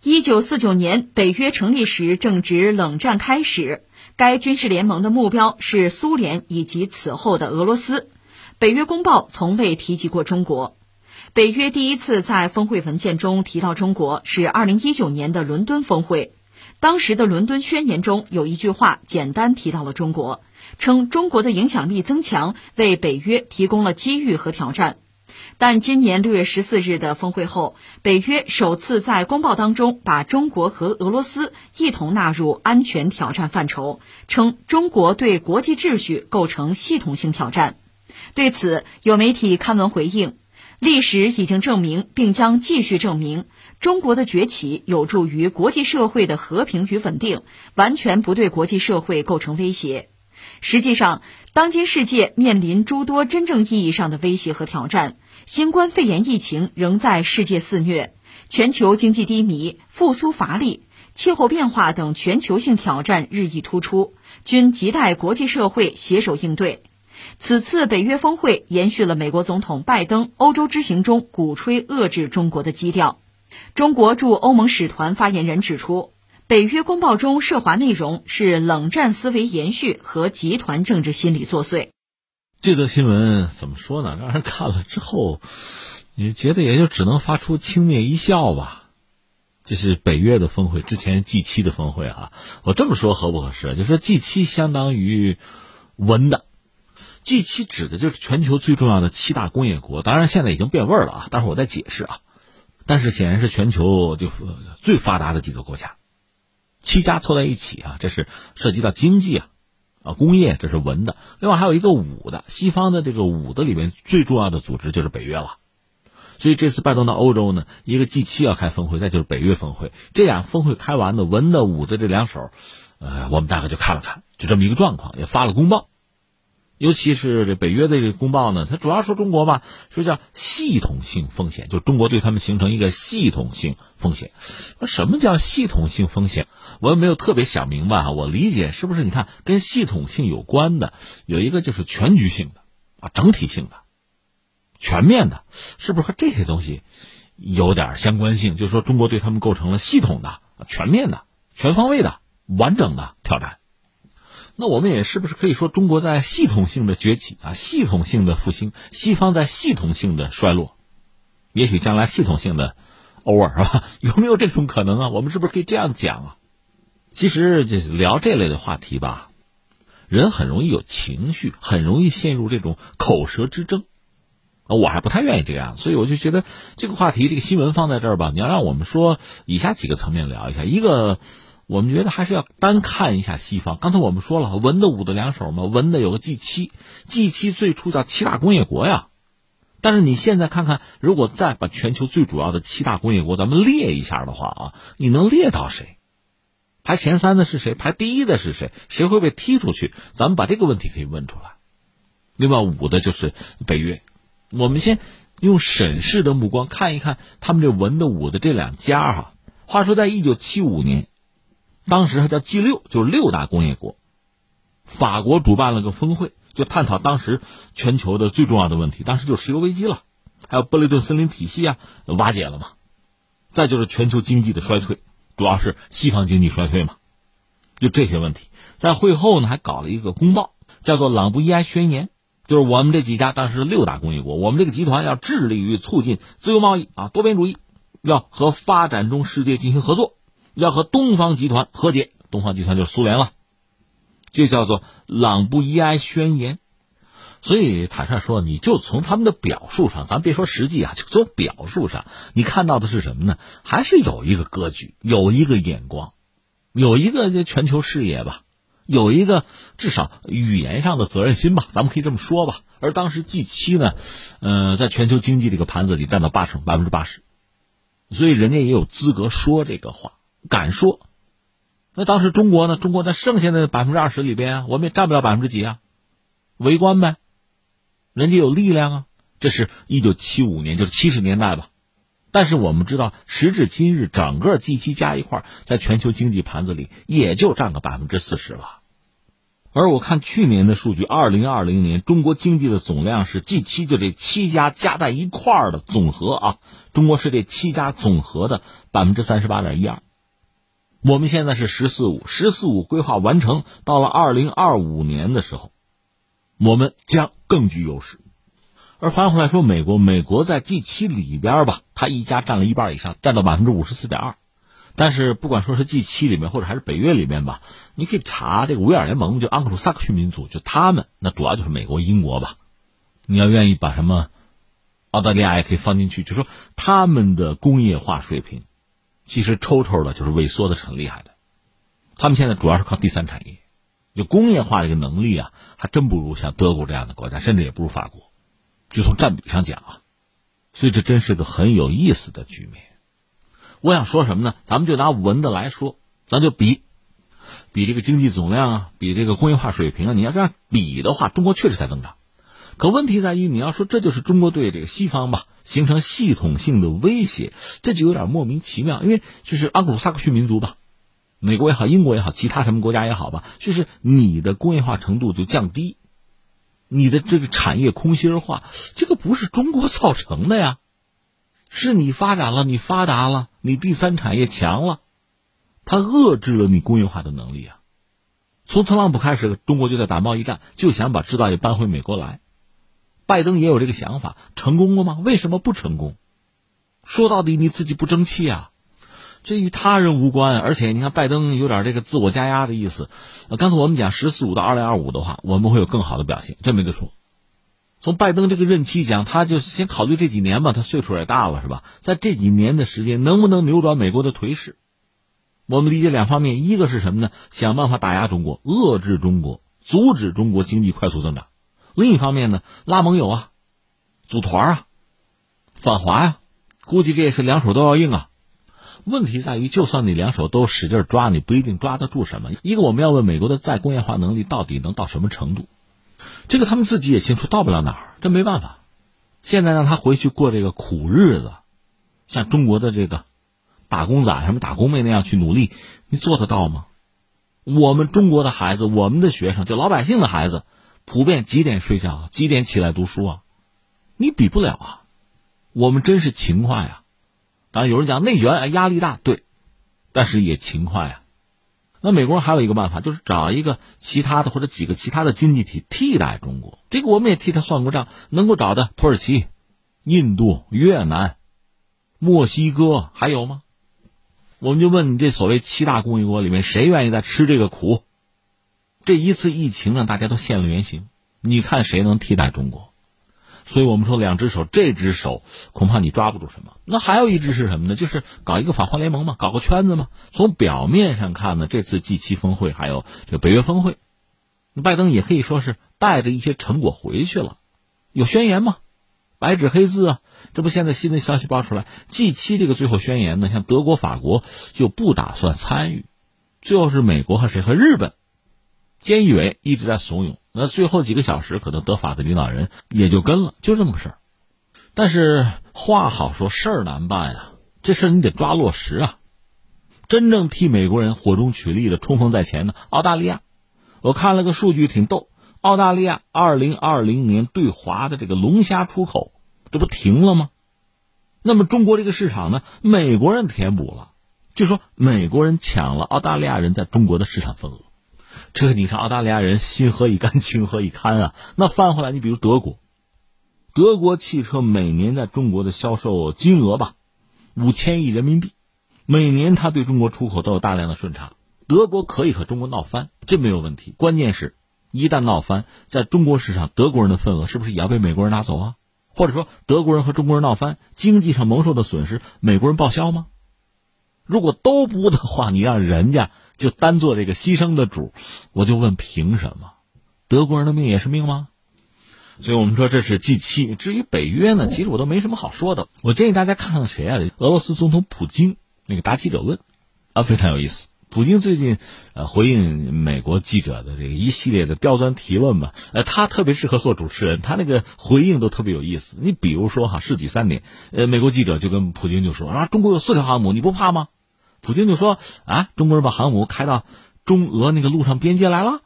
一九四九年，北约成立时正值冷战开始，该军事联盟的目标是苏联以及此后的俄罗斯。北约公报从未提及过中国。北约第一次在峰会文件中提到中国是二零一九年的伦敦峰会，当时的伦敦宣言中有一句话简单提到了中国，称中国的影响力增强为北约提供了机遇和挑战。但今年六月十四日的峰会后，北约首次在公报当中把中国和俄罗斯一同纳入安全挑战范畴，称中国对国际秩序构成系统性挑战。对此，有媒体刊文回应：历史已经证明，并将继续证明，中国的崛起有助于国际社会的和平与稳定，完全不对国际社会构成威胁。实际上，当今世界面临诸多真正意义上的威胁和挑战。新冠肺炎疫情仍在世界肆虐，全球经济低迷、复苏乏力、气候变化等全球性挑战日益突出，均亟待国际社会携手应对。此次北约峰会延续了美国总统拜登欧洲之行中鼓吹遏制中国的基调。中国驻欧盟使团发言人指出，北约公报中涉华内容是冷战思维延续和集团政治心理作祟。这则新闻怎么说呢？让人看了之后，你觉得也就只能发出轻蔑一笑吧。这是北约的峰会，之前 G 七的峰会啊。我这么说合不合适？就说 G 七相当于文的，G 七指的就是全球最重要的七大工业国。当然现在已经变味儿了啊，但是我在解释啊。但是显然是全球就最发达的几个国家，七家凑在一起啊，这是涉及到经济啊。啊，工业这是文的，另外还有一个武的，西方的这个武的里面最重要的组织就是北约了。所以这次拜登到欧洲呢，一个 G 七要开峰会，再就是北约峰会，这样峰会开完了文的武的这两手，呃，我们大概就看了看，就这么一个状况，也发了公报。尤其是这北约的这个公报呢，它主要说中国吧，说叫系统性风险，就中国对他们形成一个系统性风险。那什么叫系统性风险？我也没有特别想明白哈。我理解是不是？你看，跟系统性有关的有一个就是全局性的啊，整体性的、全面的，是不是和这些东西有点相关性？就是说，中国对他们构成了系统的、全面的、全方位的、完整的挑战。那我们也是不是可以说，中国在系统性的崛起啊，系统性的复兴，西方在系统性的衰落，也许将来系统性的 over 是吧？有没有这种可能啊？我们是不是可以这样讲啊？其实这聊这类的话题吧，人很容易有情绪，很容易陷入这种口舌之争啊，我还不太愿意这样，所以我就觉得这个话题，这个新闻放在这儿吧，你要让我们说以下几个层面聊一下，一个。我们觉得还是要单看一下西方。刚才我们说了，文的武的两手嘛，文的有个 G 七，G 七最初叫七大工业国呀。但是你现在看看，如果再把全球最主要的七大工业国咱们列一下的话啊，你能列到谁？排前三的是谁？排第一的是谁？谁会被踢出去？咱们把这个问题可以问出来。另外五的就是北约。我们先用审视的目光看一看他们这文的武的这两家哈。话说在一九七五年。当时还叫 G 六，就是六大工业国。法国主办了个峰会，就探讨当时全球的最重要的问题。当时就石油危机了，还有布雷顿森林体系啊瓦解了嘛。再就是全球经济的衰退，主要是西方经济衰退嘛。就这些问题，在会后呢还搞了一个公报，叫做《朗布伊埃宣言》，就是我们这几家当时六大工业国，我们这个集团要致力于促进自由贸易啊，多边主义，要和发展中世界进行合作。要和东方集团和解，东方集团就是苏联了，这叫做《朗布伊埃宣言》。所以坦率说，你就从他们的表述上，咱别说实际啊，就从表述上，你看到的是什么呢？还是有一个格局，有一个眼光，有一个这全球视野吧，有一个至少语言上的责任心吧，咱们可以这么说吧。而当时 G 七呢，呃，在全球经济这个盘子里占到八成，百分之八十，所以人家也有资格说这个话。敢说，那当时中国呢？中国在剩下的百分之二十里边啊，我们也占不了百分之几啊，围观呗。人家有力量啊，这是一九七五年，就是七十年代吧。但是我们知道，时至今日，整个 G 七加一块，在全球经济盘子里也就占个百分之四十了。而我看去年的数据，二零二零年中国经济的总量是 G 七，就这七家加在一块儿的总和啊，中国是这七家总和的百分之三十八点一二。我们现在是十四五，十四五规划完成，到了二零二五年的时候，我们将更具优势。而反过来说，美国，美国在 G 七里边吧，它一家占了一半以上，占到百分之五十四点二。但是不管说是 G 七里面，或者还是北约里面吧，你可以查这个维尔联盟，就安克鲁萨克逊民族，就他们，那主要就是美国、英国吧。你要愿意把什么澳大利亚也可以放进去，就说他们的工业化水平，其实抽抽的就是萎缩的是很厉害的。他们现在主要是靠第三产业，就工业化这个能力啊，还真不如像德国这样的国家，甚至也不如法国。就从占比上讲啊，所以这真是个很有意思的局面。我想说什么呢？咱们就拿文的来说，咱就比，比这个经济总量啊，比这个工业化水平啊。你要这样比的话，中国确实在增长。可问题在于，你要说这就是中国对这个西方吧形成系统性的威胁，这就有点莫名其妙。因为就是盎格鲁撒克逊民族吧，美国也好，英国也好，其他什么国家也好吧，就是你的工业化程度就降低，你的这个产业空心化，这个不是中国造成的呀。是你发展了，你发达了，你第三产业强了，它遏制了你工业化的能力啊。从特朗普开始，中国就在打贸易战，就想把制造业搬回美国来。拜登也有这个想法，成功了吗？为什么不成功？说到底，你自己不争气啊。这与他人无关，而且你看，拜登有点这个自我加压的意思。刚才我们讲“十四五”到二零二五的话，我们会有更好的表现，这没得说。从拜登这个任期讲，他就先考虑这几年吧，他岁数也大了，是吧？在这几年的时间，能不能扭转美国的颓势？我们理解两方面，一个是什么呢？想办法打压中国，遏制中国，阻止中国经济快速增长；另一方面呢，拉盟友啊，组团啊，反华呀，估计这也是两手都要硬啊。问题在于，就算你两手都使劲抓，你不一定抓得住什么。一个我们要问美国的再工业化能力到底能到什么程度？这个他们自己也清楚，到不了哪儿，这没办法。现在让他回去过这个苦日子，像中国的这个打工仔、什么打工妹那样去努力，你做得到吗？我们中国的孩子，我们的学生，就老百姓的孩子，普遍几点睡觉，几点起来读书啊？你比不了啊！我们真是勤快呀。当然有人讲内卷，压力大，对，但是也勤快啊。那美国人还有一个办法，就是找一个其他的或者几个其他的经济体替代中国。这个我们也替他算过账，能够找的土耳其、印度、越南、墨西哥还有吗？我们就问你，这所谓七大工业国里面，谁愿意再吃这个苦？这一次疫情让大家都现了原形，你看谁能替代中国？所以我们说，两只手，这只手恐怕你抓不住什么。那还有一只是什么呢？就是搞一个反华联盟嘛，搞个圈子嘛。从表面上看呢，这次 G 七峰会还有这个北约峰会，拜登也可以说是带着一些成果回去了。有宣言吗？白纸黑字啊！这不现在新的消息爆出来，G 七这个最后宣言呢，像德国、法国就不打算参与，最后是美国和谁和日本。菅义伟一直在怂恿，那最后几个小时，可能德法的领导人也就跟了，就这么个事儿。但是话好说，事儿难办呀。这事儿你得抓落实啊。真正替美国人火中取栗的、冲锋在前的澳大利亚，我看了个数据挺逗：澳大利亚二零二零年对华的这个龙虾出口，这不停了吗？那么中国这个市场呢，美国人填补了，就说美国人抢了澳大利亚人在中国的市场份额。这你看，澳大利亚人心何以甘，情何以堪啊？那翻回来，你比如德国，德国汽车每年在中国的销售金额吧，五千亿人民币，每年他对中国出口都有大量的顺差。德国可以和中国闹翻，这没有问题。关键是，一旦闹翻，在中国市场，德国人的份额是不是也要被美国人拿走啊？或者说，德国人和中国人闹翻，经济上蒙受的损失，美国人报销吗？如果都不的话，你让人家。就单做这个牺牲的主，我就问凭什么？德国人的命也是命吗？所以我们说这是 G 七。至于北约呢，其实我都没什么好说的。我建议大家看看谁啊？俄罗斯总统普京那个答记者问，啊，非常有意思。普京最近呃回应美国记者的这个一系列的刁钻提问吧，呃，他特别适合做主持人，他那个回应都特别有意思。你比如说哈，世纪三点，呃，美国记者就跟普京就说啊，中国有四条航母，你不怕吗？普京就说：“啊，中国人把航母开到中俄那个陆上边界来了。”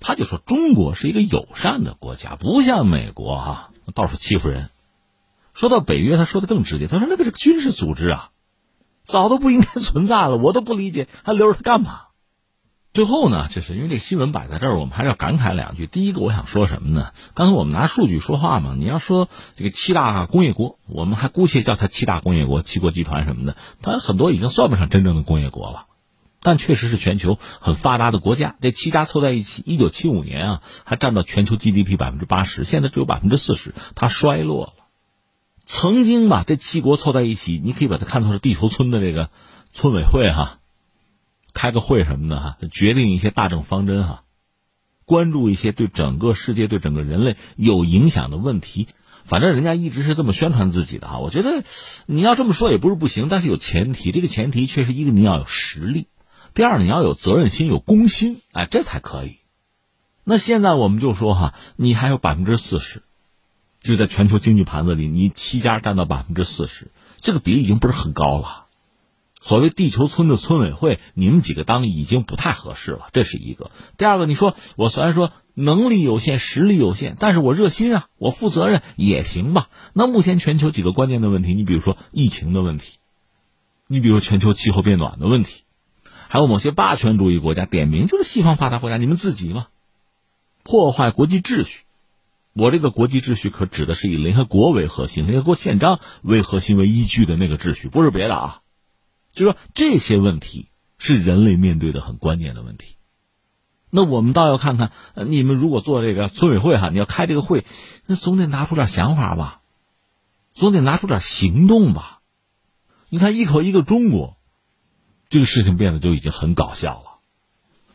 他就说中国是一个友善的国家，不像美国哈到处欺负人。说到北约，他说的更直接，他说那个是个军事组织啊，早都不应该存在了，我都不理解还留着它干嘛。最后呢，就是因为这新闻摆在这儿，我们还是要感慨两句。第一个，我想说什么呢？刚才我们拿数据说话嘛，你要说这个七大工业国，我们还姑且叫它七大工业国、七国集团什么的，它很多已经算不上真正的工业国了，但确实是全球很发达的国家。这七家凑在一起，一九七五年啊，还占到全球 GDP 百分之八十，现在只有百分之四十，它衰落了。曾经吧，这七国凑在一起，你可以把它看作是地球村的这个村委会哈。开个会什么的哈，决定一些大政方针哈，关注一些对整个世界、对整个人类有影响的问题。反正人家一直是这么宣传自己的哈。我觉得你要这么说也不是不行，但是有前提。这个前提确实一个你要有实力，第二你要有责任心、有公心，哎，这才可以。那现在我们就说哈，你还有百分之四十，就在全球经济盘子里，你七家占到百分之四十，这个比例已经不是很高了。所谓地球村的村委会，你们几个当已经不太合适了，这是一个。第二个，你说我虽然说能力有限、实力有限，但是我热心啊，我负责任也行吧。那目前全球几个关键的问题，你比如说疫情的问题，你比如说全球气候变暖的问题，还有某些霸权主义国家，点名就是西方发达国家，你们自己嘛，破坏国际秩序。我这个国际秩序可指的是以联合国为核心、联合国宪章为核心为依据的那个秩序，不是别的啊。就说这些问题是人类面对的很关键的问题，那我们倒要看看，你们如果做这个村委会哈，你要开这个会，那总得拿出点想法吧，总得拿出点行动吧。你看一口一个中国，这个事情变得就已经很搞笑了，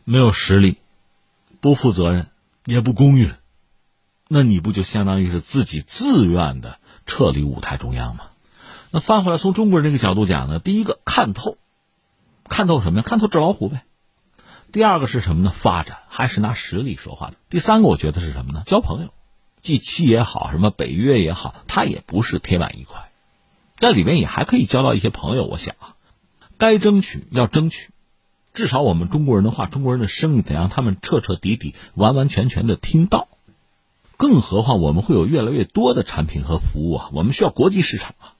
没有实力，不负责任，也不公允，那你不就相当于是自己自愿的撤离舞台中央吗？那翻回来，从中国人这个角度讲呢，第一个看透，看透什么呀？看透纸老虎呗。第二个是什么呢？发展还是拿实力说话的。第三个，我觉得是什么呢？交朋友，G 七也好，什么北约也好，它也不是铁板一块，在里面也还可以交到一些朋友。我想啊，该争取要争取，至少我们中国人的话，中国人的声音得让他们彻彻底底、完完全全的听到。更何况我们会有越来越多的产品和服务啊，我们需要国际市场啊。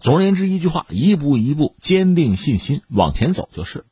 总而言之，一句话，一步一步坚定信心往前走就是。